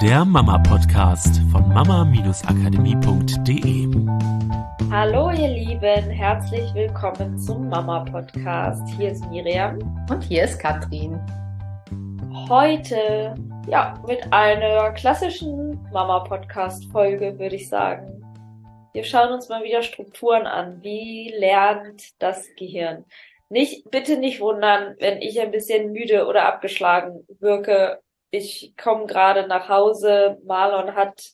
der Mama-Podcast von mama-akademie.de. Hallo ihr Lieben, herzlich willkommen zum Mama-Podcast. Hier ist Miriam. Und hier ist Katrin. Heute, ja, mit einer klassischen Mama-Podcast-Folge, würde ich sagen. Wir schauen uns mal wieder Strukturen an. Wie lernt das Gehirn? Nicht, bitte nicht wundern, wenn ich ein bisschen müde oder abgeschlagen wirke ich komme gerade nach Hause, Marlon hat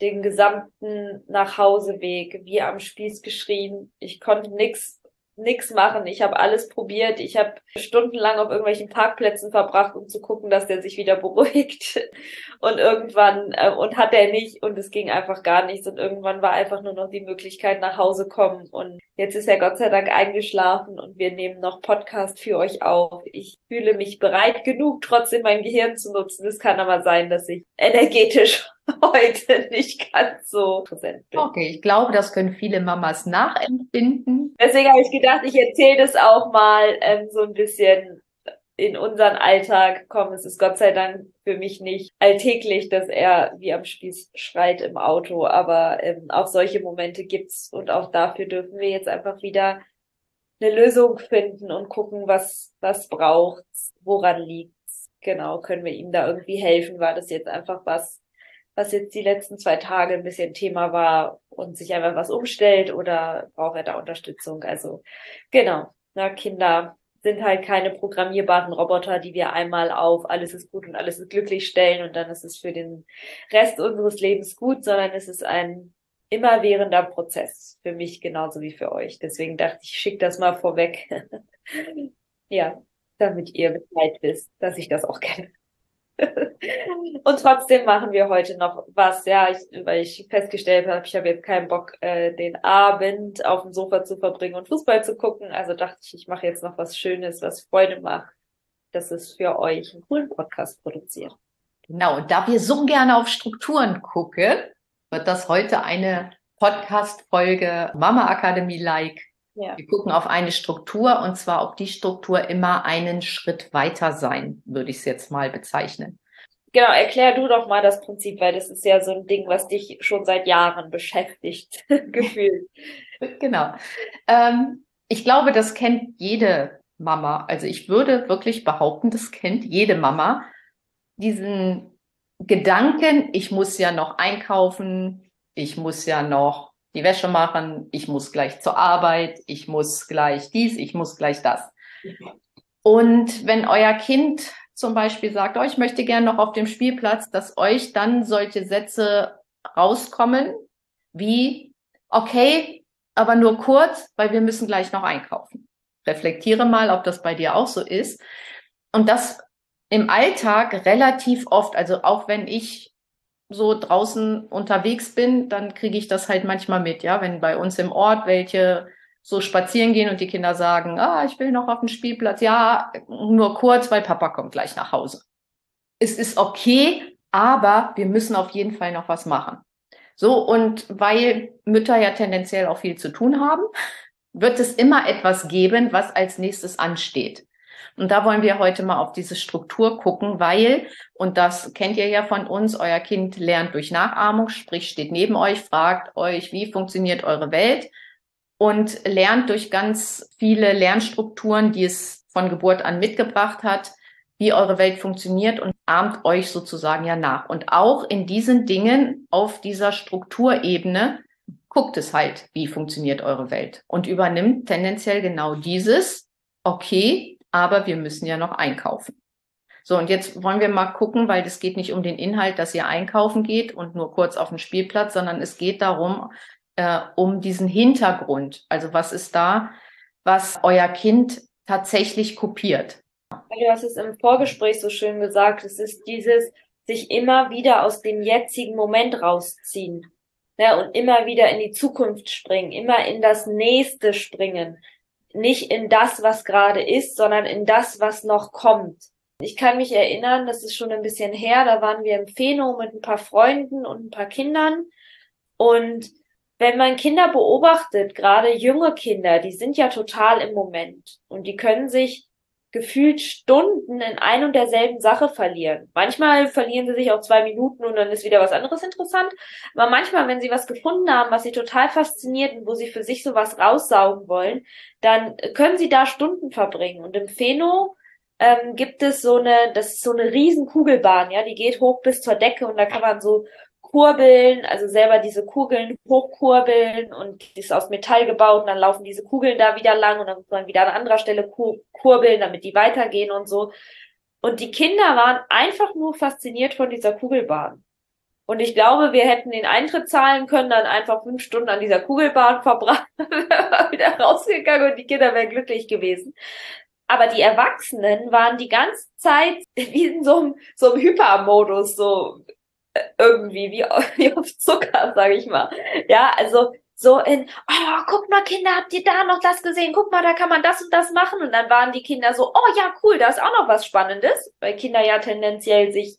den gesamten Nachhauseweg wie am Spieß geschrien. Ich konnte nix nix machen. Ich habe alles probiert. Ich habe stundenlang auf irgendwelchen Parkplätzen verbracht, um zu gucken, dass der sich wieder beruhigt. Und irgendwann äh, und hat er nicht und es ging einfach gar nichts und irgendwann war einfach nur noch die Möglichkeit nach Hause kommen und jetzt ist er Gott sei Dank eingeschlafen und wir nehmen noch Podcast für euch auf. Ich fühle mich bereit genug, trotzdem mein Gehirn zu nutzen. Es kann aber sein, dass ich energetisch heute nicht ganz so präsent bin. Okay, ich glaube, das können viele Mamas nachempfinden. Deswegen habe ich gedacht, ich erzähle das auch mal ähm, so ein bisschen in unseren Alltag kommen. Es ist Gott sei Dank für mich nicht alltäglich, dass er wie am Spieß schreit im Auto, aber ähm, auch solche Momente gibt's und auch dafür dürfen wir jetzt einfach wieder eine Lösung finden und gucken, was was braucht's, woran liegt's. Genau, können wir ihm da irgendwie helfen? War das jetzt einfach was, was jetzt die letzten zwei Tage ein bisschen Thema war und sich einfach was umstellt oder braucht er da Unterstützung? Also genau, na, Kinder sind halt keine programmierbaren Roboter, die wir einmal auf alles ist gut und alles ist glücklich stellen und dann ist es für den Rest unseres Lebens gut, sondern es ist ein immerwährender Prozess für mich genauso wie für euch. Deswegen dachte ich, schick das mal vorweg. ja, damit ihr Bescheid wisst, dass ich das auch kenne. Und trotzdem machen wir heute noch was, ja, ich, weil ich festgestellt habe, ich habe jetzt keinen Bock, äh, den Abend auf dem Sofa zu verbringen und Fußball zu gucken. Also dachte ich, ich mache jetzt noch was Schönes, was Freude macht, dass es für euch einen coolen Podcast produziert. Genau, und da wir so gerne auf Strukturen gucken, wird das heute eine Podcast-Folge Mama Akademie Like. Ja. Wir gucken auf eine Struktur und zwar ob die Struktur immer einen Schritt weiter sein, würde ich es jetzt mal bezeichnen. Genau, erklär du doch mal das Prinzip, weil das ist ja so ein Ding, was dich schon seit Jahren beschäftigt, gefühlt. Genau. Ähm, ich glaube, das kennt jede Mama. Also ich würde wirklich behaupten, das kennt jede Mama. Diesen Gedanken, ich muss ja noch einkaufen, ich muss ja noch die Wäsche machen, ich muss gleich zur Arbeit, ich muss gleich dies, ich muss gleich das. Und wenn euer Kind zum Beispiel sagt, oh, ich möchte gerne noch auf dem Spielplatz, dass euch dann solche Sätze rauskommen wie, okay, aber nur kurz, weil wir müssen gleich noch einkaufen. Reflektiere mal, ob das bei dir auch so ist. Und das im Alltag relativ oft, also auch wenn ich so draußen unterwegs bin, dann kriege ich das halt manchmal mit, ja, wenn bei uns im Ort welche so spazieren gehen und die Kinder sagen, ah, ich will noch auf den Spielplatz. Ja, nur kurz, weil Papa kommt gleich nach Hause. Es ist okay, aber wir müssen auf jeden Fall noch was machen. So, und weil Mütter ja tendenziell auch viel zu tun haben, wird es immer etwas geben, was als nächstes ansteht. Und da wollen wir heute mal auf diese Struktur gucken, weil, und das kennt ihr ja von uns, euer Kind lernt durch Nachahmung, sprich steht neben euch, fragt euch, wie funktioniert eure Welt und lernt durch ganz viele Lernstrukturen, die es von Geburt an mitgebracht hat, wie eure Welt funktioniert und ahmt euch sozusagen ja nach. Und auch in diesen Dingen auf dieser Strukturebene guckt es halt, wie funktioniert eure Welt und übernimmt tendenziell genau dieses, okay, aber wir müssen ja noch einkaufen. So, und jetzt wollen wir mal gucken, weil es geht nicht um den Inhalt, dass ihr einkaufen geht und nur kurz auf den Spielplatz, sondern es geht darum, äh, um diesen Hintergrund. Also was ist da, was euer Kind tatsächlich kopiert? Du hast es im Vorgespräch so schön gesagt. Es ist dieses sich immer wieder aus dem jetzigen Moment rausziehen. Ja, und immer wieder in die Zukunft springen, immer in das nächste springen. Nicht in das, was gerade ist, sondern in das, was noch kommt. Ich kann mich erinnern, das ist schon ein bisschen her, da waren wir im Phänomen mit ein paar Freunden und ein paar Kindern und wenn man Kinder beobachtet, gerade junge Kinder, die sind ja total im Moment und die können sich gefühlt Stunden in ein und derselben Sache verlieren. Manchmal verlieren sie sich auch zwei Minuten und dann ist wieder was anderes interessant. Aber manchmal, wenn sie was gefunden haben, was sie total fasziniert und wo sie für sich sowas raussaugen wollen, dann können sie da Stunden verbringen. Und im Pheno ähm, gibt es so eine, das ist so eine riesen Kugelbahn, ja, die geht hoch bis zur Decke und da kann man so kurbeln, also selber diese Kugeln hochkurbeln und die ist aus Metall gebaut und dann laufen diese Kugeln da wieder lang und dann muss man wieder an anderer Stelle kurbeln, damit die weitergehen und so. Und die Kinder waren einfach nur fasziniert von dieser Kugelbahn. Und ich glaube, wir hätten den Eintritt zahlen können, dann einfach fünf Stunden an dieser Kugelbahn verbracht, wieder rausgegangen und die Kinder wären glücklich gewesen. Aber die Erwachsenen waren die ganze Zeit wie in so einem, so einem Hypermodus, so irgendwie wie, wie auf Zucker, sage ich mal. Ja, also so in, oh, guck mal, Kinder, habt ihr da noch das gesehen? Guck mal, da kann man das und das machen. Und dann waren die Kinder so, oh ja, cool, da ist auch noch was Spannendes, weil Kinder ja tendenziell sich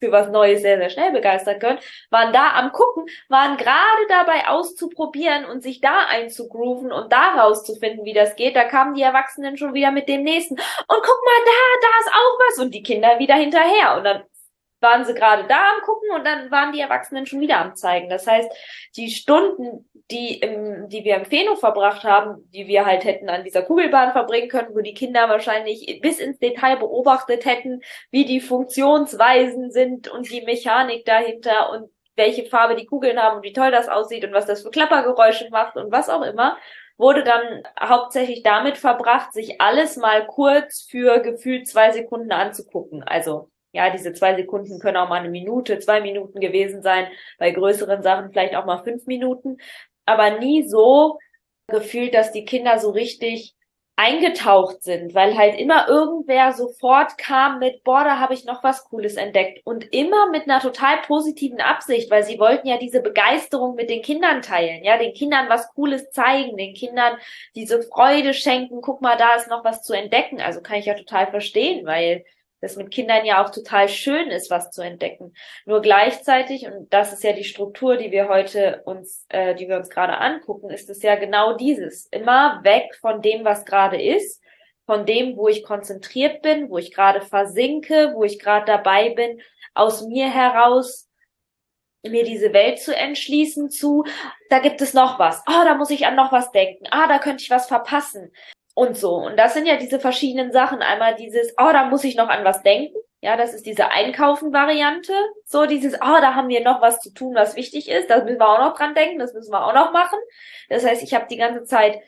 für was Neues sehr, sehr schnell begeistern können, waren da am gucken, waren gerade dabei auszuprobieren und sich da einzugrooven und da rauszufinden, wie das geht. Da kamen die Erwachsenen schon wieder mit dem nächsten. Und guck mal, da, da ist auch was. Und die Kinder wieder hinterher. Und dann waren sie gerade da am gucken und dann waren die Erwachsenen schon wieder am zeigen. Das heißt, die Stunden, die im, die wir im Pheno verbracht haben, die wir halt hätten an dieser Kugelbahn verbringen können, wo die Kinder wahrscheinlich bis ins Detail beobachtet hätten, wie die Funktionsweisen sind und die Mechanik dahinter und welche Farbe die Kugeln haben und wie toll das aussieht und was das für Klappergeräusche macht und was auch immer, wurde dann hauptsächlich damit verbracht, sich alles mal kurz für gefühlt zwei Sekunden anzugucken. Also ja, diese zwei Sekunden können auch mal eine Minute, zwei Minuten gewesen sein, bei größeren Sachen vielleicht auch mal fünf Minuten, aber nie so gefühlt, dass die Kinder so richtig eingetaucht sind, weil halt immer irgendwer sofort kam mit, boah, da habe ich noch was Cooles entdeckt. Und immer mit einer total positiven Absicht, weil sie wollten ja diese Begeisterung mit den Kindern teilen, ja, den Kindern was Cooles zeigen, den Kindern diese Freude schenken, guck mal, da ist noch was zu entdecken, also kann ich ja total verstehen, weil das mit Kindern ja auch total schön ist, was zu entdecken. Nur gleichzeitig, und das ist ja die Struktur, die wir heute uns, äh, die wir uns gerade angucken, ist es ja genau dieses. Immer weg von dem, was gerade ist, von dem, wo ich konzentriert bin, wo ich gerade versinke, wo ich gerade dabei bin, aus mir heraus mir diese Welt zu entschließen zu, da gibt es noch was. Oh, da muss ich an noch was denken. Ah, da könnte ich was verpassen und so. Und das sind ja diese verschiedenen Sachen. Einmal dieses, oh, da muss ich noch an was denken. Ja, das ist diese Einkaufen-Variante. So dieses, oh, da haben wir noch was zu tun, was wichtig ist. Das müssen wir auch noch dran denken, das müssen wir auch noch machen. Das heißt, ich habe die ganze Zeit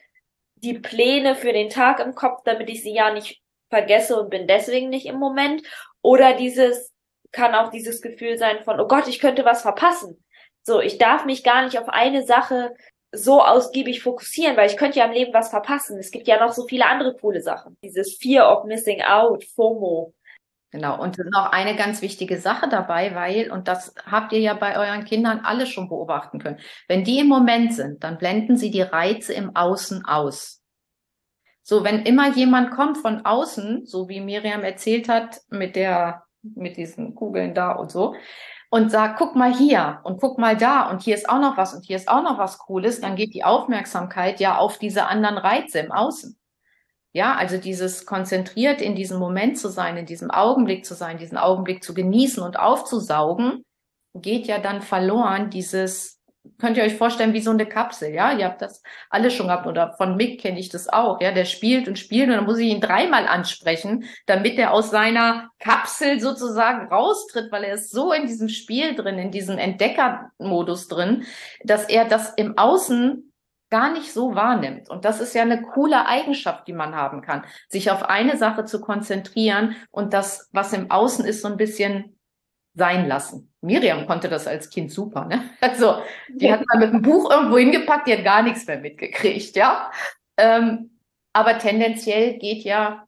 die Pläne für den Tag im Kopf, damit ich sie ja nicht vergesse und bin deswegen nicht im Moment. Oder dieses, kann auch dieses Gefühl sein von, oh Gott, ich könnte was verpassen. So, ich darf mich gar nicht auf eine Sache so ausgiebig fokussieren, weil ich könnte ja im Leben was verpassen. Es gibt ja noch so viele andere coole Sachen. Dieses Fear of Missing Out, FOMO. Genau, und noch eine ganz wichtige Sache dabei, weil, und das habt ihr ja bei euren Kindern alle schon beobachten können, wenn die im Moment sind, dann blenden sie die Reize im Außen aus. So, wenn immer jemand kommt von außen, so wie Miriam erzählt hat, mit der, mit diesen Kugeln da und so, und sag, guck mal hier und guck mal da und hier ist auch noch was und hier ist auch noch was Cooles, dann geht die Aufmerksamkeit ja auf diese anderen Reize im Außen. Ja, also dieses konzentriert in diesem Moment zu sein, in diesem Augenblick zu sein, diesen Augenblick zu genießen und aufzusaugen, geht ja dann verloren dieses könnt ihr euch vorstellen, wie so eine Kapsel, ja? Ihr habt das alle schon gehabt oder von Mick kenne ich das auch, ja? Der spielt und spielt und dann muss ich ihn dreimal ansprechen, damit er aus seiner Kapsel sozusagen raustritt, weil er ist so in diesem Spiel drin, in diesem Entdeckermodus drin, dass er das im Außen gar nicht so wahrnimmt. Und das ist ja eine coole Eigenschaft, die man haben kann, sich auf eine Sache zu konzentrieren und das, was im Außen ist, so ein bisschen sein lassen. Miriam konnte das als Kind super, ne? Also, die hat mal mit dem Buch irgendwo hingepackt, die hat gar nichts mehr mitgekriegt, ja. Ähm, aber tendenziell geht ja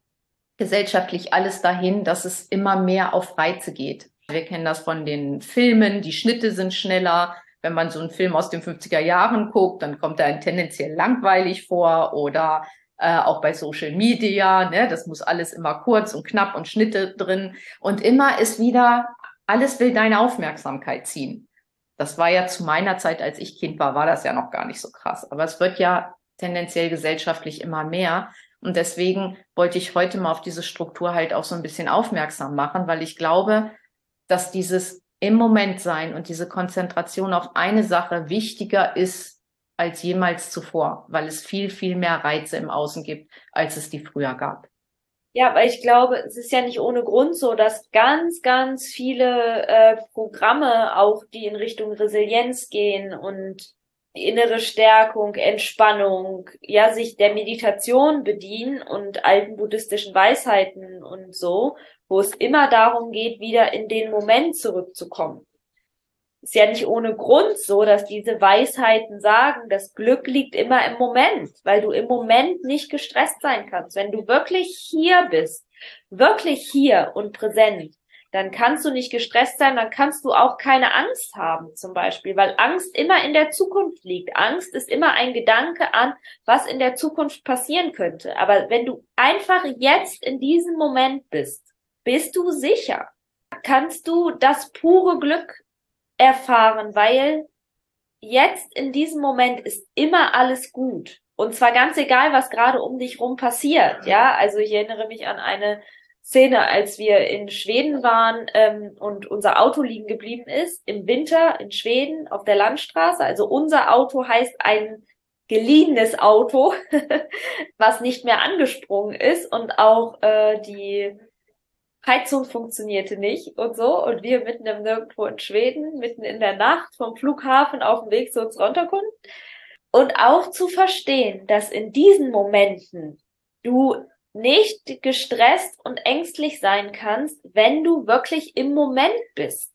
gesellschaftlich alles dahin, dass es immer mehr auf Reize geht. Wir kennen das von den Filmen, die Schnitte sind schneller. Wenn man so einen Film aus den 50er Jahren guckt, dann kommt er tendenziell langweilig vor oder äh, auch bei Social Media, ne, das muss alles immer kurz und knapp und Schnitte drin. Und immer ist wieder alles will deine Aufmerksamkeit ziehen. Das war ja zu meiner Zeit, als ich Kind war, war das ja noch gar nicht so krass. Aber es wird ja tendenziell gesellschaftlich immer mehr. Und deswegen wollte ich heute mal auf diese Struktur halt auch so ein bisschen aufmerksam machen, weil ich glaube, dass dieses im Moment sein und diese Konzentration auf eine Sache wichtiger ist als jemals zuvor, weil es viel, viel mehr Reize im Außen gibt, als es die früher gab. Ja, weil ich glaube, es ist ja nicht ohne Grund so, dass ganz, ganz viele äh, Programme auch, die in Richtung Resilienz gehen und innere Stärkung, Entspannung, ja, sich der Meditation bedienen und alten buddhistischen Weisheiten und so, wo es immer darum geht, wieder in den Moment zurückzukommen. Ist ja nicht ohne Grund so, dass diese Weisheiten sagen, das Glück liegt immer im Moment, weil du im Moment nicht gestresst sein kannst. Wenn du wirklich hier bist, wirklich hier und präsent, dann kannst du nicht gestresst sein, dann kannst du auch keine Angst haben, zum Beispiel, weil Angst immer in der Zukunft liegt. Angst ist immer ein Gedanke an, was in der Zukunft passieren könnte. Aber wenn du einfach jetzt in diesem Moment bist, bist du sicher. Kannst du das pure Glück erfahren, weil jetzt in diesem Moment ist immer alles gut. Und zwar ganz egal, was gerade um dich rum passiert. Ja, also ich erinnere mich an eine Szene, als wir in Schweden waren ähm, und unser Auto liegen geblieben ist, im Winter in Schweden auf der Landstraße. Also unser Auto heißt ein geliehenes Auto, was nicht mehr angesprungen ist und auch äh, die Heizung funktionierte nicht und so. Und wir mitten im Nirgendwo in Schweden, mitten in der Nacht vom Flughafen auf dem Weg zu unserer Unterkunft. Und auch zu verstehen, dass in diesen Momenten du nicht gestresst und ängstlich sein kannst, wenn du wirklich im Moment bist.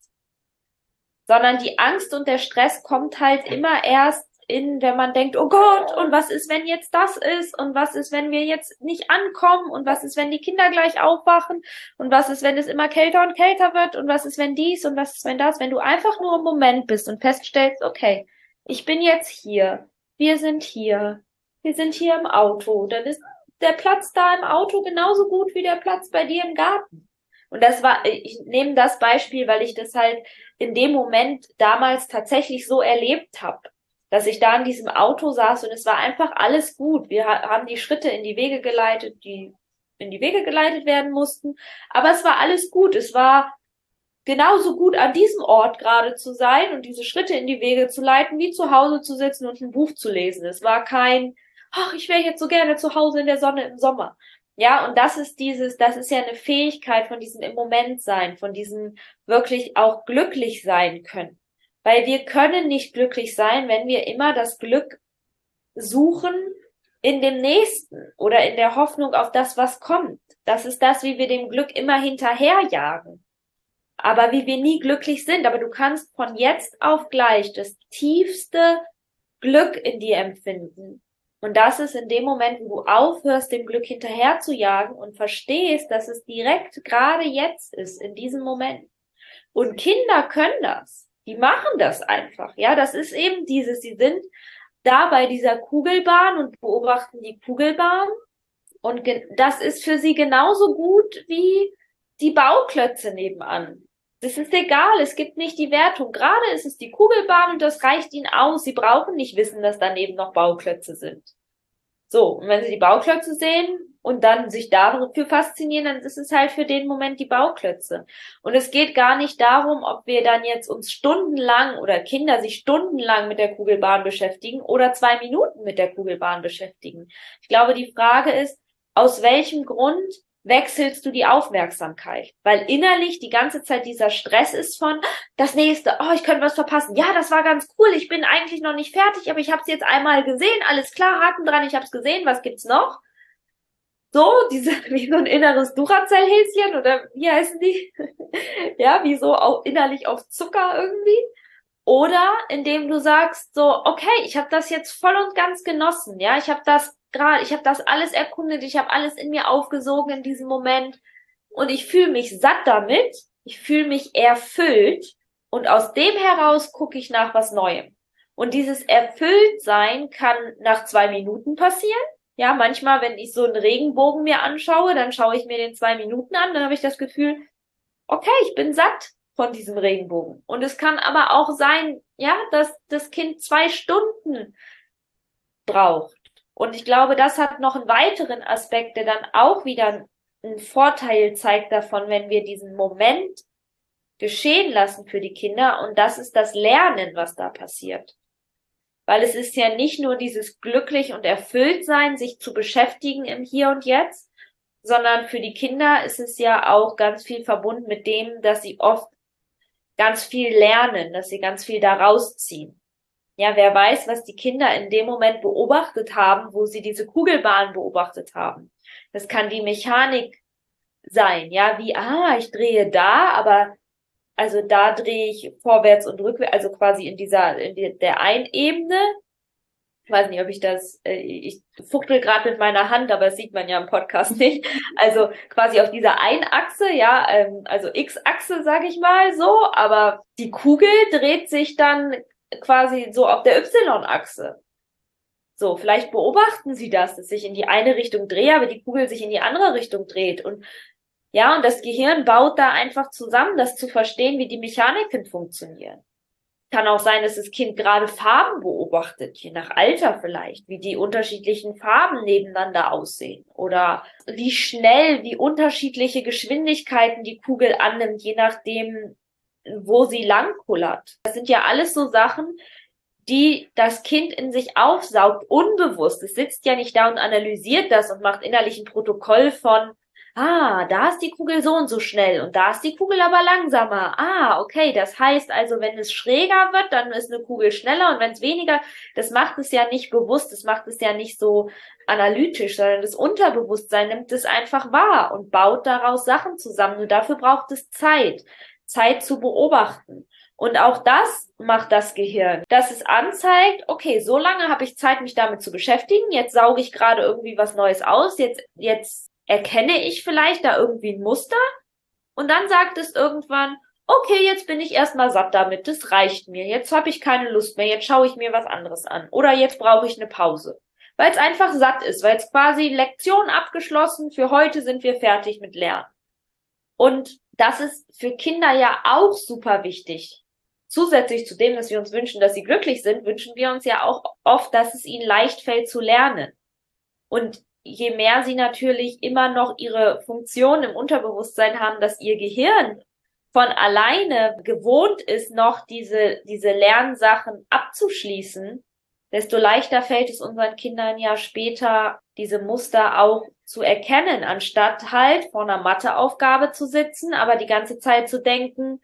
Sondern die Angst und der Stress kommt halt immer erst in, wenn man denkt, oh Gott, und was ist, wenn jetzt das ist? Und was ist, wenn wir jetzt nicht ankommen? Und was ist, wenn die Kinder gleich aufwachen? Und was ist, wenn es immer kälter und kälter wird? Und was ist, wenn dies? Und was ist, wenn das? Wenn du einfach nur im Moment bist und feststellst, okay, ich bin jetzt hier. Wir sind hier. Wir sind hier im Auto. Dann ist der Platz da im Auto genauso gut wie der Platz bei dir im Garten. Und das war, ich nehme das Beispiel, weil ich das halt in dem Moment damals tatsächlich so erlebt habe, dass ich da in diesem Auto saß und es war einfach alles gut. Wir haben die Schritte in die Wege geleitet, die in die Wege geleitet werden mussten, aber es war alles gut. Es war genauso gut an diesem Ort gerade zu sein und diese Schritte in die Wege zu leiten, wie zu Hause zu sitzen und ein Buch zu lesen. Es war kein ach, ich wäre jetzt so gerne zu Hause in der Sonne im Sommer. Ja, und das ist dieses, das ist ja eine Fähigkeit von diesem im Moment sein, von diesem wirklich auch glücklich sein können. Weil wir können nicht glücklich sein, wenn wir immer das Glück suchen in dem Nächsten oder in der Hoffnung auf das, was kommt. Das ist das, wie wir dem Glück immer hinterherjagen. Aber wie wir nie glücklich sind. Aber du kannst von jetzt auf gleich das tiefste Glück in dir empfinden. Und das ist in dem Moment, wo du aufhörst, dem Glück hinterher zu jagen und verstehst, dass es direkt gerade jetzt ist, in diesem Moment. Und Kinder können das. Die machen das einfach. Ja, das ist eben dieses, sie sind da bei dieser Kugelbahn und beobachten die Kugelbahn. Und das ist für sie genauso gut wie die Bauklötze nebenan. Das ist egal, es gibt nicht die Wertung. Gerade ist es die Kugelbahn und das reicht ihnen aus. Sie brauchen nicht wissen, dass daneben noch Bauklötze sind. So, und wenn sie die Bauklötze sehen und dann sich dafür faszinieren, dann ist es halt für den Moment die Bauklötze. Und es geht gar nicht darum, ob wir dann jetzt uns stundenlang oder Kinder sich stundenlang mit der Kugelbahn beschäftigen oder zwei Minuten mit der Kugelbahn beschäftigen. Ich glaube, die Frage ist, aus welchem Grund wechselst du die Aufmerksamkeit, weil innerlich die ganze Zeit dieser Stress ist von das nächste, oh, ich könnte was verpassen. Ja, das war ganz cool, ich bin eigentlich noch nicht fertig, aber ich habe es jetzt einmal gesehen, alles klar, Haken dran, ich habe es gesehen, was gibt's noch? So, diese wie so ein inneres Duracell-Häschen oder wie heißen die? ja, wie so auch innerlich auf Zucker irgendwie. Oder indem du sagst so, okay, ich habe das jetzt voll und ganz genossen, ja, ich habe das gerade, ich habe das alles erkundet, ich habe alles in mir aufgesogen in diesem Moment und ich fühle mich satt damit, ich fühle mich erfüllt und aus dem heraus gucke ich nach was Neuem. Und dieses Erfülltsein kann nach zwei Minuten passieren. Ja, manchmal, wenn ich so einen Regenbogen mir anschaue, dann schaue ich mir den zwei Minuten an, dann habe ich das Gefühl, okay, ich bin satt von diesem Regenbogen. Und es kann aber auch sein, ja, dass das Kind zwei Stunden braucht Und ich glaube, das hat noch einen weiteren Aspekt, der dann auch wieder einen Vorteil zeigt davon, wenn wir diesen Moment geschehen lassen für die Kinder. Und das ist das Lernen, was da passiert. Weil es ist ja nicht nur dieses glücklich und erfüllt sein, sich zu beschäftigen im Hier und Jetzt, sondern für die Kinder ist es ja auch ganz viel verbunden mit dem, dass sie oft ganz viel lernen, dass sie ganz viel daraus ziehen. Ja, wer weiß, was die Kinder in dem Moment beobachtet haben, wo sie diese Kugelbahn beobachtet haben. Das kann die Mechanik sein, ja, wie, ah, ich drehe da, aber also da drehe ich vorwärts und rückwärts, also quasi in dieser, in der einen Ebene. Ich weiß nicht, ob ich das, äh, ich fuchtel gerade mit meiner Hand, aber das sieht man ja im Podcast nicht. Also quasi auf dieser Einachse, ja, ähm, also X-Achse, sag ich mal so, aber die Kugel dreht sich dann quasi so auf der Y-Achse. So, vielleicht beobachten Sie das, dass sich in die eine Richtung drehe, aber die Kugel sich in die andere Richtung dreht. Und ja, und das Gehirn baut da einfach zusammen, das zu verstehen, wie die Mechaniken funktionieren. Kann auch sein, dass das Kind gerade Farben beobachtet, je nach Alter vielleicht, wie die unterschiedlichen Farben nebeneinander aussehen oder wie schnell, wie unterschiedliche Geschwindigkeiten die Kugel annimmt, je nachdem, wo sie langkullert. Das sind ja alles so Sachen, die das Kind in sich aufsaugt, unbewusst. Es sitzt ja nicht da und analysiert das und macht innerlich ein Protokoll von, ah, da ist die Kugel so und so schnell und da ist die Kugel aber langsamer. Ah, okay, das heißt also, wenn es schräger wird, dann ist eine Kugel schneller und wenn es weniger, das macht es ja nicht bewusst, das macht es ja nicht so analytisch, sondern das Unterbewusstsein nimmt es einfach wahr und baut daraus Sachen zusammen. Nur dafür braucht es Zeit. Zeit zu beobachten. Und auch das macht das Gehirn, dass es anzeigt, okay, so lange habe ich Zeit, mich damit zu beschäftigen. Jetzt sauge ich gerade irgendwie was Neues aus. Jetzt, jetzt erkenne ich vielleicht da irgendwie ein Muster. Und dann sagt es irgendwann, okay, jetzt bin ich erstmal satt damit. Das reicht mir. Jetzt habe ich keine Lust mehr. Jetzt schaue ich mir was anderes an. Oder jetzt brauche ich eine Pause. Weil es einfach satt ist, weil es quasi Lektion abgeschlossen. Für heute sind wir fertig mit Lernen. Und das ist für Kinder ja auch super wichtig. Zusätzlich zu dem, dass wir uns wünschen, dass sie glücklich sind, wünschen wir uns ja auch oft, dass es ihnen leicht fällt zu lernen. Und je mehr sie natürlich immer noch ihre Funktion im Unterbewusstsein haben, dass ihr Gehirn von alleine gewohnt ist, noch diese, diese Lernsachen abzuschließen, desto leichter fällt es unseren Kindern ja später, diese Muster auch zu erkennen, anstatt halt vor einer Matheaufgabe zu sitzen, aber die ganze Zeit zu denken,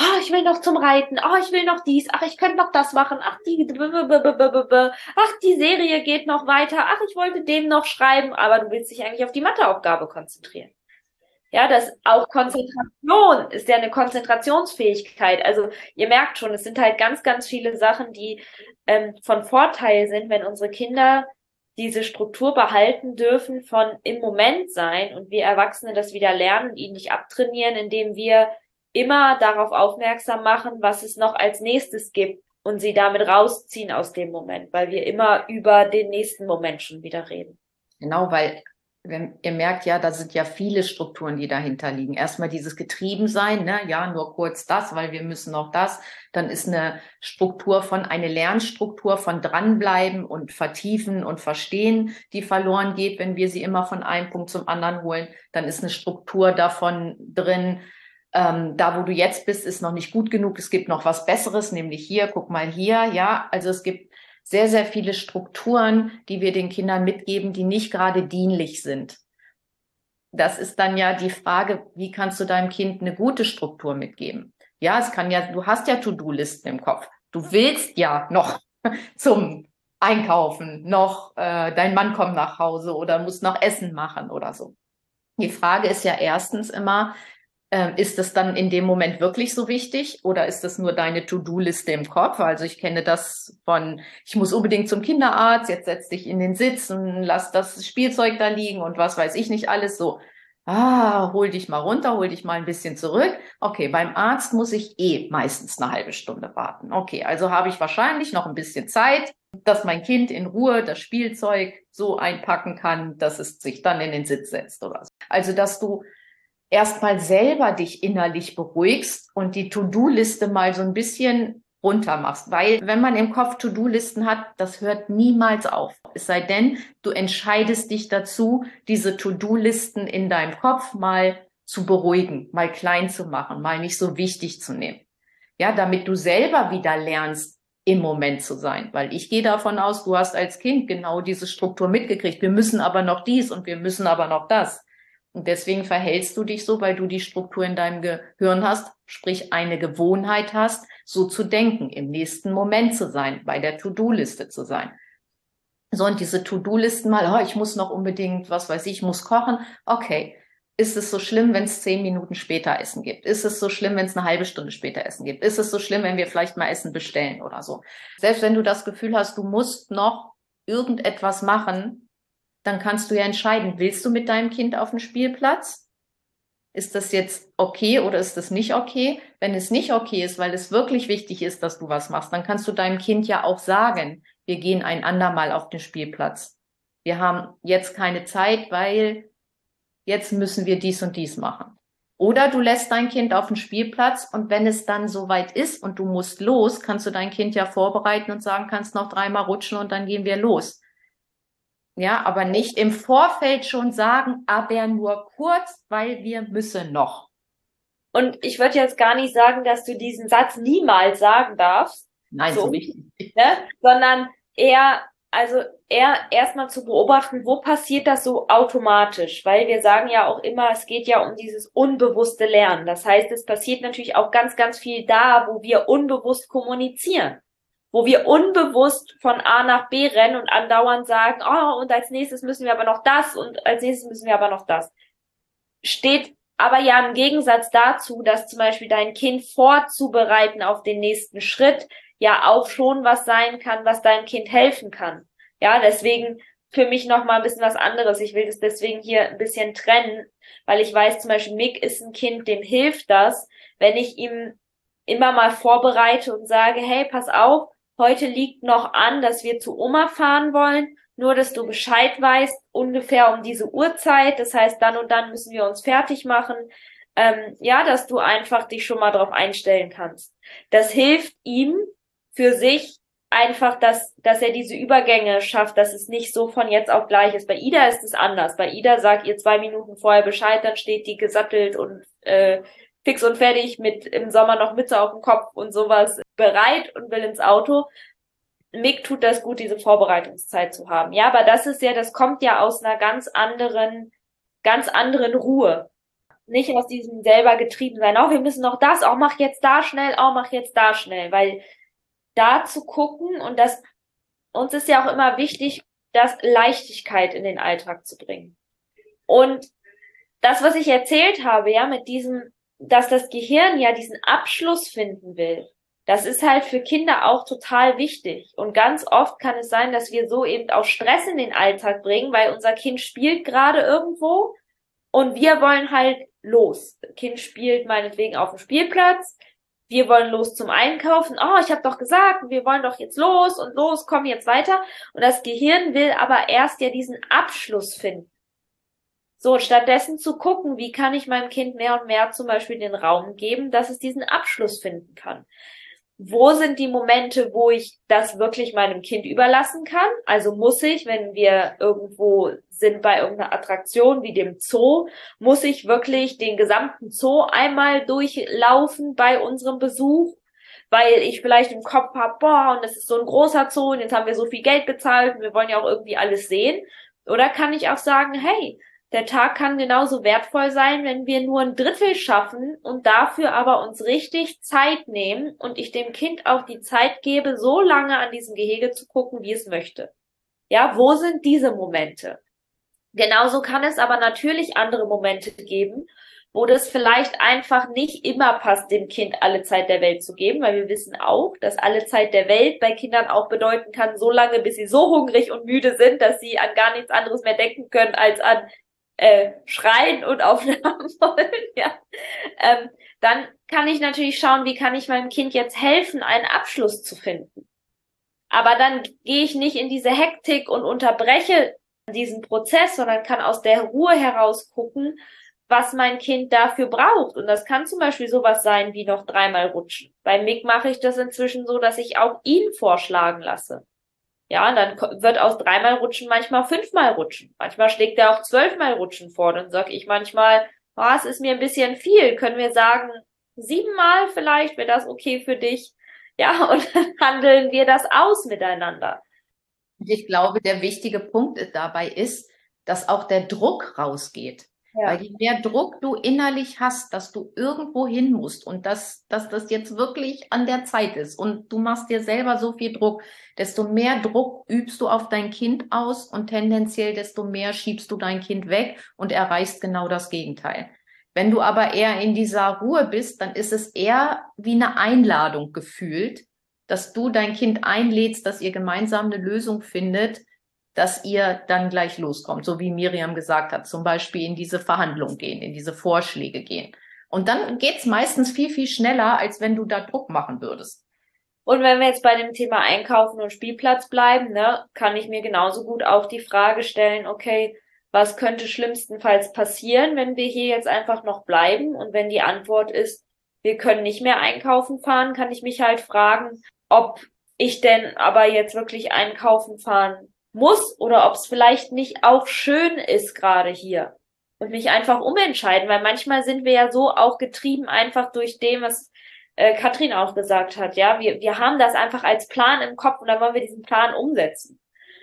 oh, ich will noch zum Reiten, oh, ich will noch dies, ach, ich könnte noch das machen, ach, die, ach, die Serie geht noch weiter, ach, ich wollte dem noch schreiben, aber du willst dich eigentlich auf die Matheaufgabe konzentrieren. Ja, das auch Konzentration ist ja eine Konzentrationsfähigkeit. Also ihr merkt schon, es sind halt ganz, ganz viele Sachen, die ähm, von Vorteil sind, wenn unsere Kinder diese Struktur behalten dürfen von im Moment sein und wir Erwachsene das wieder lernen, ihn nicht abtrainieren, indem wir immer darauf aufmerksam machen, was es noch als nächstes gibt und sie damit rausziehen aus dem Moment, weil wir immer über den nächsten Moment schon wieder reden. Genau, weil wenn, ihr merkt ja, da sind ja viele Strukturen, die dahinter liegen. Erstmal dieses Getriebensein, ne? ja, nur kurz das, weil wir müssen noch das. Dann ist eine Struktur von, eine Lernstruktur von dranbleiben und vertiefen und verstehen, die verloren geht, wenn wir sie immer von einem Punkt zum anderen holen. Dann ist eine Struktur davon drin, ähm, da wo du jetzt bist, ist noch nicht gut genug. Es gibt noch was Besseres, nämlich hier, guck mal hier, ja. Also es gibt sehr, sehr viele Strukturen, die wir den Kindern mitgeben, die nicht gerade dienlich sind. Das ist dann ja die Frage, wie kannst du deinem Kind eine gute Struktur mitgeben? Ja, es kann ja, du hast ja To-Do-Listen im Kopf. Du willst ja noch zum Einkaufen, noch äh, dein Mann kommt nach Hause oder muss noch Essen machen oder so. Die Frage ist ja erstens immer, ähm, ist das dann in dem Moment wirklich so wichtig oder ist das nur deine To-Do-Liste im Kopf? Also ich kenne das von, ich muss unbedingt zum Kinderarzt, jetzt setz dich in den Sitz und lass das Spielzeug da liegen und was weiß ich nicht alles so. Ah, hol dich mal runter, hol dich mal ein bisschen zurück. Okay, beim Arzt muss ich eh meistens eine halbe Stunde warten. Okay, also habe ich wahrscheinlich noch ein bisschen Zeit, dass mein Kind in Ruhe das Spielzeug so einpacken kann, dass es sich dann in den Sitz setzt oder so. Also, dass du erstmal selber dich innerlich beruhigst und die To-Do-Liste mal so ein bisschen runter machst. Weil wenn man im Kopf To-Do-Listen hat, das hört niemals auf. Es sei denn, du entscheidest dich dazu, diese To-Do-Listen in deinem Kopf mal zu beruhigen, mal klein zu machen, mal nicht so wichtig zu nehmen. Ja, damit du selber wieder lernst, im Moment zu sein. Weil ich gehe davon aus, du hast als Kind genau diese Struktur mitgekriegt. Wir müssen aber noch dies und wir müssen aber noch das. Und deswegen verhältst du dich so, weil du die Struktur in deinem Gehirn hast, sprich eine Gewohnheit hast, so zu denken, im nächsten Moment zu sein, bei der To-Do-Liste zu sein. So, und diese To-Do-Listen mal, oh, ich muss noch unbedingt, was weiß ich, muss kochen. Okay. Ist es so schlimm, wenn es zehn Minuten später Essen gibt? Ist es so schlimm, wenn es eine halbe Stunde später Essen gibt? Ist es so schlimm, wenn wir vielleicht mal Essen bestellen oder so? Selbst wenn du das Gefühl hast, du musst noch irgendetwas machen, dann kannst du ja entscheiden, willst du mit deinem Kind auf den Spielplatz? Ist das jetzt okay oder ist das nicht okay? Wenn es nicht okay ist, weil es wirklich wichtig ist, dass du was machst, dann kannst du deinem Kind ja auch sagen, wir gehen ein andermal auf den Spielplatz. Wir haben jetzt keine Zeit, weil jetzt müssen wir dies und dies machen. Oder du lässt dein Kind auf den Spielplatz und wenn es dann soweit ist und du musst los, kannst du dein Kind ja vorbereiten und sagen, kannst noch dreimal rutschen und dann gehen wir los. Ja, aber nicht im Vorfeld schon sagen, aber nur kurz, weil wir müssen noch. Und ich würde jetzt gar nicht sagen, dass du diesen Satz niemals sagen darfst. Nein, so, so wichtig. Ne? Sondern eher, also eher erstmal zu beobachten, wo passiert das so automatisch? Weil wir sagen ja auch immer, es geht ja um dieses unbewusste Lernen. Das heißt, es passiert natürlich auch ganz, ganz viel da, wo wir unbewusst kommunizieren wo wir unbewusst von A nach B rennen und andauernd sagen, oh, und als nächstes müssen wir aber noch das und als nächstes müssen wir aber noch das. Steht aber ja im Gegensatz dazu, dass zum Beispiel dein Kind vorzubereiten auf den nächsten Schritt ja auch schon was sein kann, was deinem Kind helfen kann. Ja, deswegen für mich noch mal ein bisschen was anderes. Ich will das deswegen hier ein bisschen trennen, weil ich weiß zum Beispiel, Mick ist ein Kind, dem hilft das, wenn ich ihm immer mal vorbereite und sage, hey, pass auf, Heute liegt noch an, dass wir zu Oma fahren wollen. Nur, dass du Bescheid weißt, ungefähr um diese Uhrzeit. Das heißt, dann und dann müssen wir uns fertig machen. Ähm, ja, dass du einfach dich schon mal darauf einstellen kannst. Das hilft ihm für sich einfach, dass, dass er diese Übergänge schafft, dass es nicht so von jetzt auf gleich ist. Bei Ida ist es anders. Bei Ida sagt ihr zwei Minuten vorher Bescheid, dann steht die gesattelt und äh, fix und fertig mit im Sommer noch Mütze auf dem Kopf und sowas bereit und will ins Auto. Mick tut das gut, diese Vorbereitungszeit zu haben. Ja, aber das ist ja, das kommt ja aus einer ganz anderen, ganz anderen Ruhe. Nicht aus diesem selber getrieben sein. Auch oh, wir müssen noch das, auch oh, mach jetzt da schnell, auch oh, mach jetzt da schnell, weil da zu gucken und das, uns ist ja auch immer wichtig, das Leichtigkeit in den Alltag zu bringen. Und das, was ich erzählt habe, ja, mit diesem dass das Gehirn ja diesen Abschluss finden will. Das ist halt für Kinder auch total wichtig. Und ganz oft kann es sein, dass wir so eben auch Stress in den Alltag bringen, weil unser Kind spielt gerade irgendwo und wir wollen halt los. Das kind spielt meinetwegen auf dem Spielplatz. Wir wollen los zum Einkaufen. Oh, ich habe doch gesagt, wir wollen doch jetzt los und los, komm jetzt weiter. Und das Gehirn will aber erst ja diesen Abschluss finden. So, stattdessen zu gucken, wie kann ich meinem Kind mehr und mehr zum Beispiel den Raum geben, dass es diesen Abschluss finden kann. Wo sind die Momente, wo ich das wirklich meinem Kind überlassen kann? Also muss ich, wenn wir irgendwo sind bei irgendeiner Attraktion wie dem Zoo, muss ich wirklich den gesamten Zoo einmal durchlaufen bei unserem Besuch weil ich vielleicht im Kopf habe, boah, und das ist so ein großer Zoo und jetzt haben wir so viel Geld bezahlt und wir wollen ja auch irgendwie alles sehen. Oder kann ich auch sagen, hey, der Tag kann genauso wertvoll sein, wenn wir nur ein Drittel schaffen und dafür aber uns richtig Zeit nehmen und ich dem Kind auch die Zeit gebe, so lange an diesem Gehege zu gucken, wie es möchte. Ja, wo sind diese Momente? Genauso kann es aber natürlich andere Momente geben, wo das vielleicht einfach nicht immer passt, dem Kind alle Zeit der Welt zu geben, weil wir wissen auch, dass alle Zeit der Welt bei Kindern auch bedeuten kann, so lange, bis sie so hungrig und müde sind, dass sie an gar nichts anderes mehr denken können als an äh, schreien und Aufnahmen wollen, ja, ähm, dann kann ich natürlich schauen, wie kann ich meinem Kind jetzt helfen, einen Abschluss zu finden. Aber dann gehe ich nicht in diese Hektik und unterbreche diesen Prozess, sondern kann aus der Ruhe heraus gucken, was mein Kind dafür braucht. Und das kann zum Beispiel sowas sein wie noch dreimal rutschen. Bei Mick mache ich das inzwischen so, dass ich auch ihn vorschlagen lasse. Ja, dann wird aus dreimal rutschen manchmal fünfmal rutschen. Manchmal schlägt er auch zwölfmal rutschen vor. Dann sage ich manchmal, oh, es ist mir ein bisschen viel. Können wir sagen, siebenmal vielleicht, wäre das okay für dich? Ja, und dann handeln wir das aus miteinander. Ich glaube, der wichtige Punkt dabei ist, dass auch der Druck rausgeht. Ja. Weil je mehr Druck du innerlich hast, dass du irgendwo hin musst und dass, dass das jetzt wirklich an der Zeit ist und du machst dir selber so viel Druck, desto mehr Druck übst du auf dein Kind aus und tendenziell desto mehr schiebst du dein Kind weg und erreichst genau das Gegenteil. Wenn du aber eher in dieser Ruhe bist, dann ist es eher wie eine Einladung gefühlt, dass du dein Kind einlädst, dass ihr gemeinsam eine Lösung findet, dass ihr dann gleich loskommt, so wie Miriam gesagt hat, zum Beispiel in diese Verhandlung gehen, in diese Vorschläge gehen. Und dann geht's meistens viel, viel schneller, als wenn du da Druck machen würdest. Und wenn wir jetzt bei dem Thema Einkaufen und Spielplatz bleiben, ne, kann ich mir genauso gut auch die Frage stellen, okay, was könnte schlimmstenfalls passieren, wenn wir hier jetzt einfach noch bleiben? Und wenn die Antwort ist, wir können nicht mehr einkaufen fahren, kann ich mich halt fragen, ob ich denn aber jetzt wirklich einkaufen fahren muss oder ob es vielleicht nicht auch schön ist gerade hier und mich einfach umentscheiden, weil manchmal sind wir ja so auch getrieben einfach durch dem, was äh, Katrin auch gesagt hat, ja, wir, wir haben das einfach als Plan im Kopf und dann wollen wir diesen Plan umsetzen.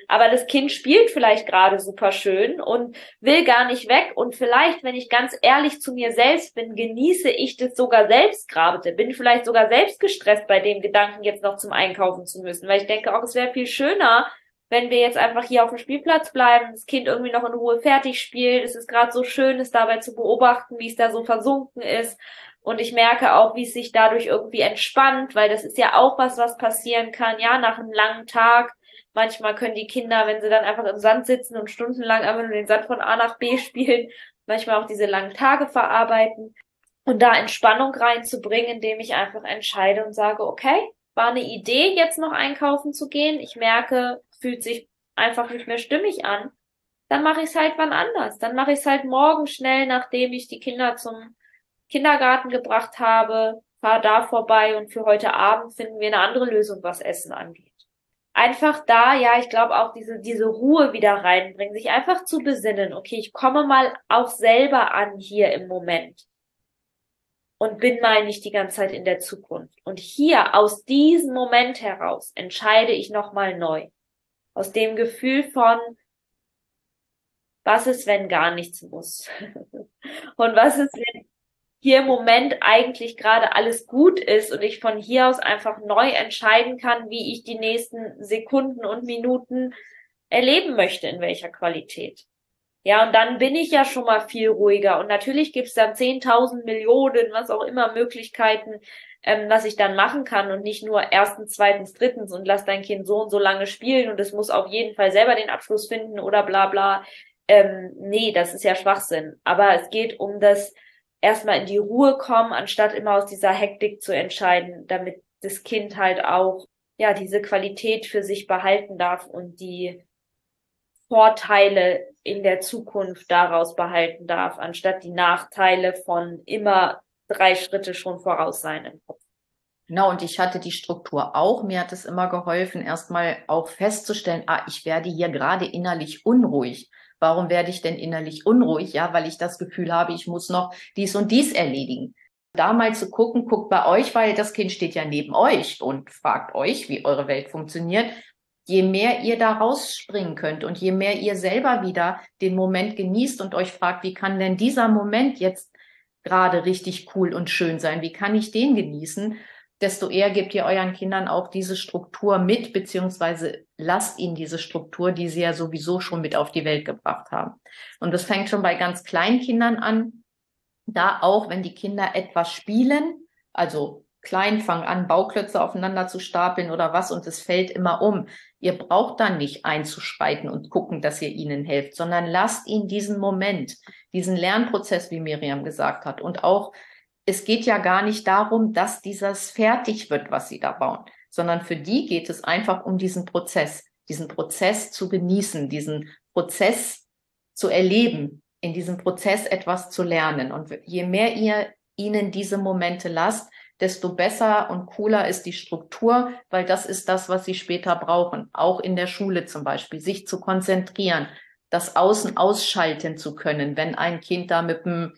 Aber das Kind spielt vielleicht gerade super schön und will gar nicht weg. Und vielleicht, wenn ich ganz ehrlich zu mir selbst bin, genieße ich das sogar selbst gerade. Bin vielleicht sogar selbst gestresst bei dem Gedanken, jetzt noch zum Einkaufen zu müssen. Weil ich denke auch, es wäre viel schöner, wenn wir jetzt einfach hier auf dem Spielplatz bleiben, das Kind irgendwie noch in Ruhe fertig spielt, es ist gerade so schön, es dabei zu beobachten, wie es da so versunken ist. Und ich merke auch, wie es sich dadurch irgendwie entspannt, weil das ist ja auch was, was passieren kann, ja, nach einem langen Tag. Manchmal können die Kinder, wenn sie dann einfach im Sand sitzen und stundenlang einfach nur den Sand von A nach B spielen, manchmal auch diese langen Tage verarbeiten. Und da Entspannung reinzubringen, indem ich einfach entscheide und sage, okay, war eine Idee, jetzt noch einkaufen zu gehen. Ich merke, fühlt sich einfach nicht mehr stimmig an, dann mache ich es halt wann anders. Dann mache ich es halt morgen schnell, nachdem ich die Kinder zum Kindergarten gebracht habe, fahr da vorbei und für heute Abend finden wir eine andere Lösung, was Essen angeht. Einfach da, ja, ich glaube auch diese, diese Ruhe wieder reinbringen, sich einfach zu besinnen, okay, ich komme mal auch selber an hier im Moment und bin mal nicht die ganze Zeit in der Zukunft. Und hier aus diesem Moment heraus entscheide ich nochmal neu aus dem Gefühl von, was ist, wenn gar nichts muss? und was ist, wenn hier im Moment eigentlich gerade alles gut ist und ich von hier aus einfach neu entscheiden kann, wie ich die nächsten Sekunden und Minuten erleben möchte, in welcher Qualität. Ja, und dann bin ich ja schon mal viel ruhiger. Und natürlich gibt's dann 10.000 Millionen, was auch immer, Möglichkeiten, ähm, was ich dann machen kann und nicht nur erstens, zweitens, drittens und lass dein Kind so und so lange spielen und es muss auf jeden Fall selber den Abschluss finden oder bla bla. Ähm, nee, das ist ja Schwachsinn. Aber es geht um das erstmal in die Ruhe kommen, anstatt immer aus dieser Hektik zu entscheiden, damit das Kind halt auch ja diese Qualität für sich behalten darf und die Vorteile in der Zukunft daraus behalten darf, anstatt die Nachteile von immer drei Schritte schon voraus sein im Kopf. Genau, und ich hatte die Struktur auch. Mir hat es immer geholfen, erstmal auch festzustellen, ah, ich werde hier gerade innerlich unruhig. Warum werde ich denn innerlich unruhig? Ja, weil ich das Gefühl habe, ich muss noch dies und dies erledigen. Da mal zu gucken, guckt bei euch, weil das Kind steht ja neben euch und fragt euch, wie eure Welt funktioniert. Je mehr ihr da rausspringen könnt und je mehr ihr selber wieder den Moment genießt und euch fragt, wie kann denn dieser Moment jetzt gerade richtig cool und schön sein? Wie kann ich den genießen? Desto eher gebt ihr euren Kindern auch diese Struktur mit, beziehungsweise lasst ihnen diese Struktur, die sie ja sowieso schon mit auf die Welt gebracht haben. Und das fängt schon bei ganz kleinen Kindern an. Da auch, wenn die Kinder etwas spielen, also klein fangen an, Bauklötze aufeinander zu stapeln oder was und es fällt immer um. Ihr braucht dann nicht einzuschreiten und gucken, dass ihr ihnen helft, sondern lasst ihnen diesen Moment, diesen Lernprozess, wie Miriam gesagt hat. Und auch, es geht ja gar nicht darum, dass dieses fertig wird, was sie da bauen, sondern für die geht es einfach um diesen Prozess, diesen Prozess zu genießen, diesen Prozess zu erleben, in diesem Prozess etwas zu lernen. Und je mehr ihr ihnen diese Momente lasst, desto besser und cooler ist die Struktur, weil das ist das, was sie später brauchen. Auch in der Schule zum Beispiel, sich zu konzentrieren, das Außen ausschalten zu können, wenn ein Kind da mit einem,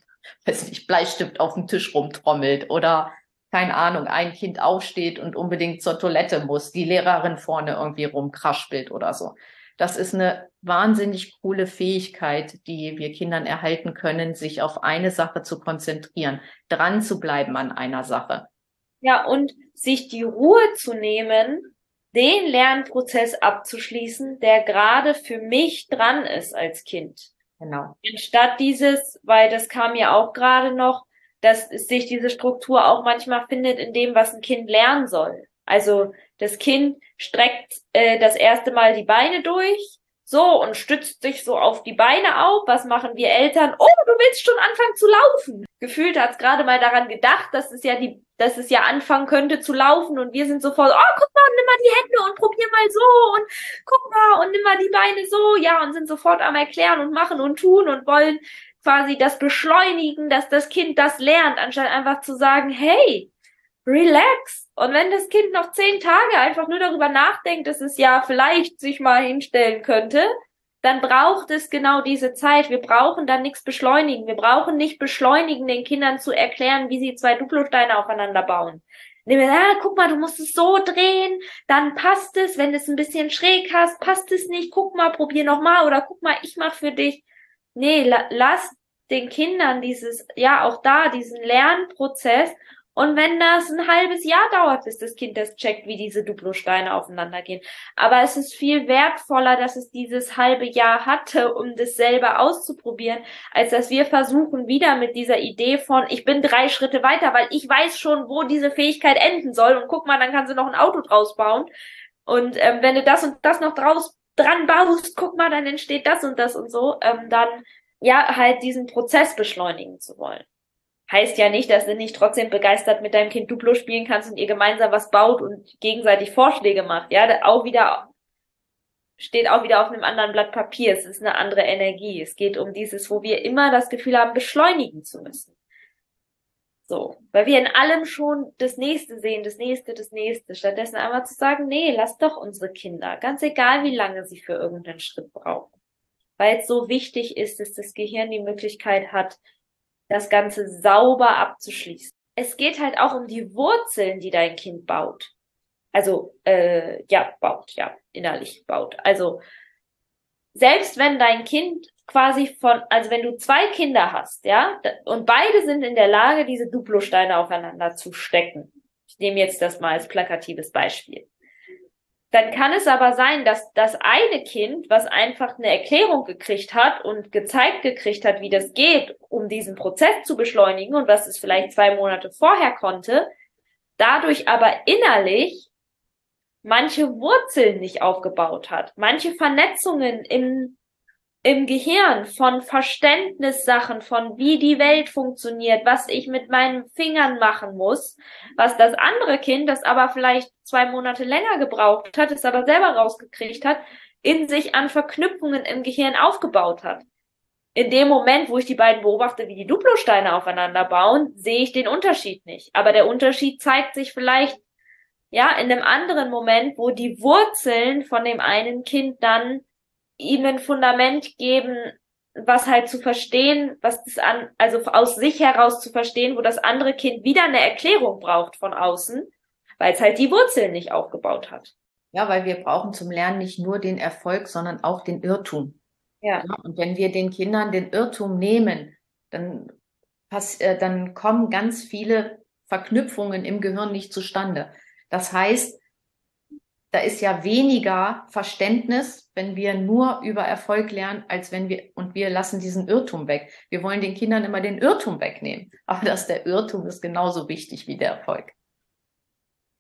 weiß nicht, Bleistift auf dem Tisch rumtrommelt oder keine Ahnung, ein Kind aufsteht und unbedingt zur Toilette muss, die Lehrerin vorne irgendwie rumkraspelt oder so. Das ist eine wahnsinnig coole Fähigkeit, die wir Kindern erhalten können, sich auf eine Sache zu konzentrieren, dran zu bleiben an einer Sache. Ja, und sich die Ruhe zu nehmen, den Lernprozess abzuschließen, der gerade für mich dran ist als Kind. Genau. Anstatt dieses, weil das kam ja auch gerade noch, dass sich diese Struktur auch manchmal findet in dem, was ein Kind lernen soll. Also das Kind streckt äh, das erste Mal die Beine durch, so und stützt sich so auf die Beine auf. Was machen wir Eltern? Oh, du willst schon anfangen zu laufen. Gefühlt hat's gerade mal daran gedacht, dass es ja die, dass es ja anfangen könnte zu laufen und wir sind sofort, oh, guck mal, nimm mal die Hände und probier mal so und guck mal und nimm mal die Beine so, ja, und sind sofort am erklären und machen und tun und wollen quasi das beschleunigen, dass das Kind das lernt, anstatt einfach zu sagen, hey, relax. Und wenn das Kind noch zehn Tage einfach nur darüber nachdenkt, dass es ja vielleicht sich mal hinstellen könnte, dann braucht es genau diese Zeit. Wir brauchen dann nichts beschleunigen. Wir brauchen nicht beschleunigen, den Kindern zu erklären, wie sie zwei Duplosteine aufeinander bauen. Ah, guck mal, du musst es so drehen, dann passt es. Wenn du es ein bisschen schräg hast, passt es nicht. Guck mal, probier noch mal oder guck mal, ich mach für dich. Nee, la lass den Kindern dieses, ja, auch da, diesen Lernprozess. Und wenn das ein halbes Jahr dauert, bis das Kind das checkt, wie diese Duplosteine aufeinander gehen. Aber es ist viel wertvoller, dass es dieses halbe Jahr hatte, um das selber auszuprobieren, als dass wir versuchen, wieder mit dieser Idee von, ich bin drei Schritte weiter, weil ich weiß schon, wo diese Fähigkeit enden soll. Und guck mal, dann kannst du noch ein Auto draus bauen. Und ähm, wenn du das und das noch draus dran baust, guck mal, dann entsteht das und das und so, ähm, dann ja halt diesen Prozess beschleunigen zu wollen. Heißt ja nicht, dass du nicht trotzdem begeistert mit deinem Kind Duplo spielen kannst und ihr gemeinsam was baut und gegenseitig Vorschläge macht. Ja, auch wieder steht auch wieder auf einem anderen Blatt Papier. Es ist eine andere Energie. Es geht um dieses, wo wir immer das Gefühl haben, beschleunigen zu müssen. So, weil wir in allem schon das nächste sehen, das nächste, das nächste. Stattdessen einmal zu sagen, nee, lass doch unsere Kinder, ganz egal wie lange sie für irgendeinen Schritt brauchen. Weil es so wichtig ist, dass das Gehirn die Möglichkeit hat, das Ganze sauber abzuschließen. Es geht halt auch um die Wurzeln, die dein Kind baut. Also, äh, ja, baut, ja, innerlich baut. Also, selbst wenn dein Kind quasi von, also wenn du zwei Kinder hast, ja, und beide sind in der Lage, diese Duplosteine aufeinander zu stecken. Ich nehme jetzt das mal als plakatives Beispiel. Dann kann es aber sein, dass das eine Kind, was einfach eine Erklärung gekriegt hat und gezeigt gekriegt hat, wie das geht, um diesen Prozess zu beschleunigen und was es vielleicht zwei Monate vorher konnte, dadurch aber innerlich manche Wurzeln nicht aufgebaut hat, manche Vernetzungen im im Gehirn von Verständnissachen, von wie die Welt funktioniert, was ich mit meinen Fingern machen muss, was das andere Kind, das aber vielleicht zwei Monate länger gebraucht hat, es aber selber rausgekriegt hat, in sich an Verknüpfungen im Gehirn aufgebaut hat. In dem Moment, wo ich die beiden beobachte, wie die Duplosteine aufeinander bauen, sehe ich den Unterschied nicht. Aber der Unterschied zeigt sich vielleicht, ja, in einem anderen Moment, wo die Wurzeln von dem einen Kind dann ihm ein Fundament geben, was halt zu verstehen, was das an, also aus sich heraus zu verstehen, wo das andere Kind wieder eine Erklärung braucht von außen, weil es halt die Wurzeln nicht aufgebaut hat. Ja, weil wir brauchen zum Lernen nicht nur den Erfolg, sondern auch den Irrtum. Ja. ja und wenn wir den Kindern den Irrtum nehmen, dann, pass, äh, dann kommen ganz viele Verknüpfungen im Gehirn nicht zustande. Das heißt, da ist ja weniger Verständnis, wenn wir nur über Erfolg lernen, als wenn wir, und wir lassen diesen Irrtum weg. Wir wollen den Kindern immer den Irrtum wegnehmen. Aber dass der Irrtum ist genauso wichtig wie der Erfolg.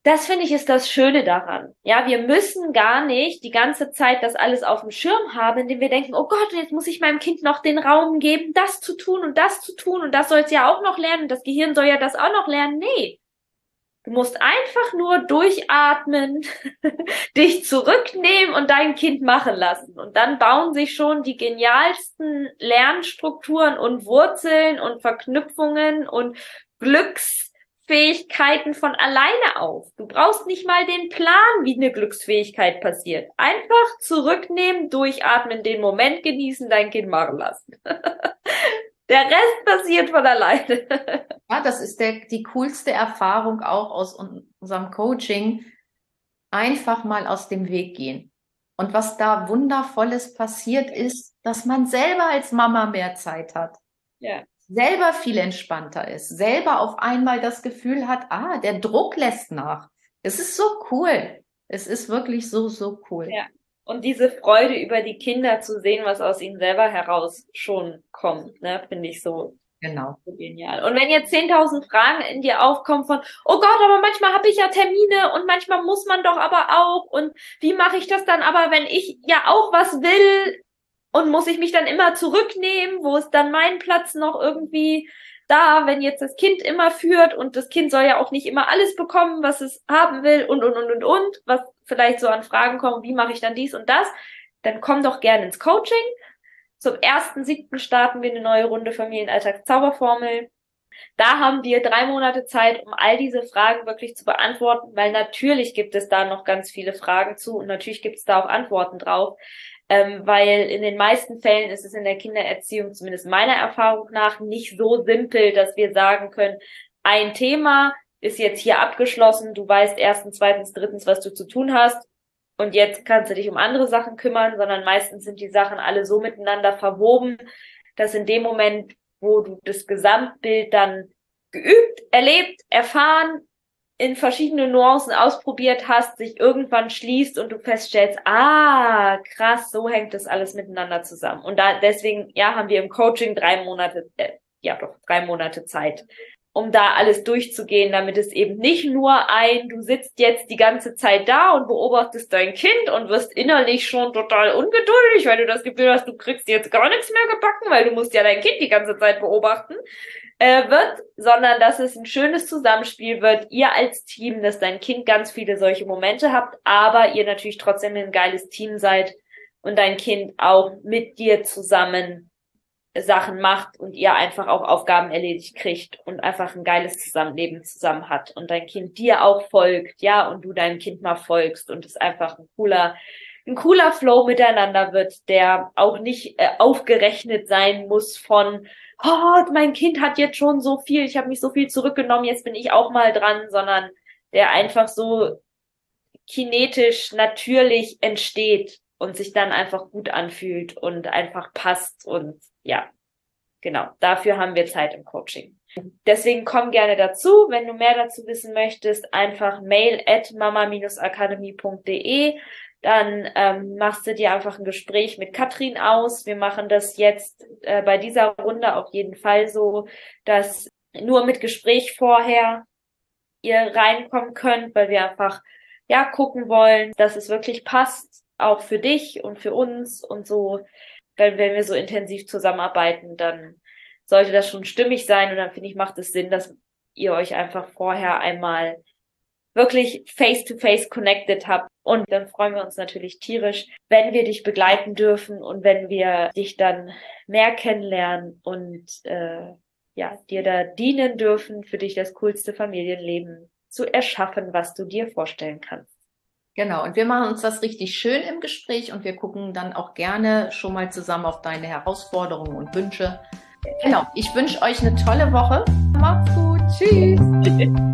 Das finde ich ist das Schöne daran. Ja, wir müssen gar nicht die ganze Zeit das alles auf dem Schirm haben, indem wir denken, oh Gott, jetzt muss ich meinem Kind noch den Raum geben, das zu tun und das zu tun und das soll es ja auch noch lernen und das Gehirn soll ja das auch noch lernen. Nee. Du musst einfach nur durchatmen, dich zurücknehmen und dein Kind machen lassen. Und dann bauen sich schon die genialsten Lernstrukturen und Wurzeln und Verknüpfungen und Glücksfähigkeiten von alleine auf. Du brauchst nicht mal den Plan, wie eine Glücksfähigkeit passiert. Einfach zurücknehmen, durchatmen, den Moment genießen, dein Kind machen lassen. Der Rest passiert von alleine. Ja, das ist der, die coolste Erfahrung auch aus unserem Coaching. Einfach mal aus dem Weg gehen. Und was da wundervolles passiert ist, dass man selber als Mama mehr Zeit hat. Ja. Selber viel entspannter ist. Selber auf einmal das Gefühl hat, ah, der Druck lässt nach. Es ist so cool. Es ist wirklich so, so cool. Ja. Und diese Freude über die Kinder zu sehen, was aus ihnen selber heraus schon kommt, ne, finde ich so Genau. So genial. Und wenn jetzt 10.000 Fragen in dir aufkommen von, oh Gott, aber manchmal habe ich ja Termine und manchmal muss man doch aber auch und wie mache ich das dann aber, wenn ich ja auch was will und muss ich mich dann immer zurücknehmen, wo ist dann mein Platz noch irgendwie da, wenn jetzt das Kind immer führt und das Kind soll ja auch nicht immer alles bekommen, was es haben will und und und und und, was vielleicht so an Fragen kommen, wie mache ich dann dies und das, dann komm doch gerne ins Coaching zum ersten siebten starten wir eine neue Runde Familienalltagszauberformel. Da haben wir drei Monate Zeit, um all diese Fragen wirklich zu beantworten, weil natürlich gibt es da noch ganz viele Fragen zu und natürlich gibt es da auch Antworten drauf. Ähm, weil in den meisten Fällen ist es in der Kindererziehung, zumindest meiner Erfahrung nach, nicht so simpel, dass wir sagen können, ein Thema ist jetzt hier abgeschlossen, du weißt erstens, zweitens, drittens, was du zu tun hast. Und jetzt kannst du dich um andere Sachen kümmern, sondern meistens sind die Sachen alle so miteinander verwoben, dass in dem Moment, wo du das Gesamtbild dann geübt, erlebt, erfahren, in verschiedene Nuancen ausprobiert hast, sich irgendwann schließt und du feststellst, ah, krass, so hängt das alles miteinander zusammen. Und da deswegen, ja, haben wir im Coaching drei Monate, äh, ja doch, drei Monate Zeit, um da alles durchzugehen, damit es eben nicht nur ein, du sitzt jetzt die ganze Zeit da und beobachtest dein Kind und wirst innerlich schon total ungeduldig, weil du das Gefühl hast, du kriegst jetzt gar nichts mehr gebacken, weil du musst ja dein Kind die ganze Zeit beobachten, äh, wird, sondern dass es ein schönes Zusammenspiel wird, ihr als Team, dass dein Kind ganz viele solche Momente habt, aber ihr natürlich trotzdem ein geiles Team seid und dein Kind auch mit dir zusammen Sachen macht und ihr einfach auch Aufgaben erledigt kriegt und einfach ein geiles Zusammenleben zusammen hat und dein Kind dir auch folgt, ja, und du deinem Kind mal folgst und es einfach ein cooler, ein cooler Flow miteinander wird, der auch nicht äh, aufgerechnet sein muss von, oh, mein Kind hat jetzt schon so viel, ich habe mich so viel zurückgenommen, jetzt bin ich auch mal dran, sondern der einfach so kinetisch natürlich entsteht und sich dann einfach gut anfühlt und einfach passt und ja, genau. Dafür haben wir Zeit im Coaching. Deswegen komm gerne dazu. Wenn du mehr dazu wissen möchtest, einfach mail at mama-akademie.de. Dann ähm, machst du dir einfach ein Gespräch mit Katrin aus. Wir machen das jetzt äh, bei dieser Runde auf jeden Fall so, dass nur mit Gespräch vorher ihr reinkommen könnt, weil wir einfach ja gucken wollen, dass es wirklich passt auch für dich und für uns und so, weil wenn wir so intensiv zusammenarbeiten, dann sollte das schon stimmig sein und dann finde ich, macht es Sinn, dass ihr euch einfach vorher einmal wirklich face to face connected habt. Und dann freuen wir uns natürlich tierisch, wenn wir dich begleiten dürfen und wenn wir dich dann mehr kennenlernen und äh, ja, dir da dienen dürfen, für dich das coolste Familienleben zu erschaffen, was du dir vorstellen kannst. Genau, und wir machen uns das richtig schön im Gespräch und wir gucken dann auch gerne schon mal zusammen auf deine Herausforderungen und Wünsche. Genau, ich wünsche euch eine tolle Woche. Macht's gut, tschüss.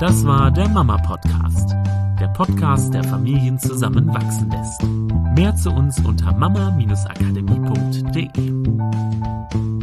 Das war der Mama Podcast, der Podcast, der Familien zusammenwachsen lässt. Mehr zu uns unter mama-akademie.de.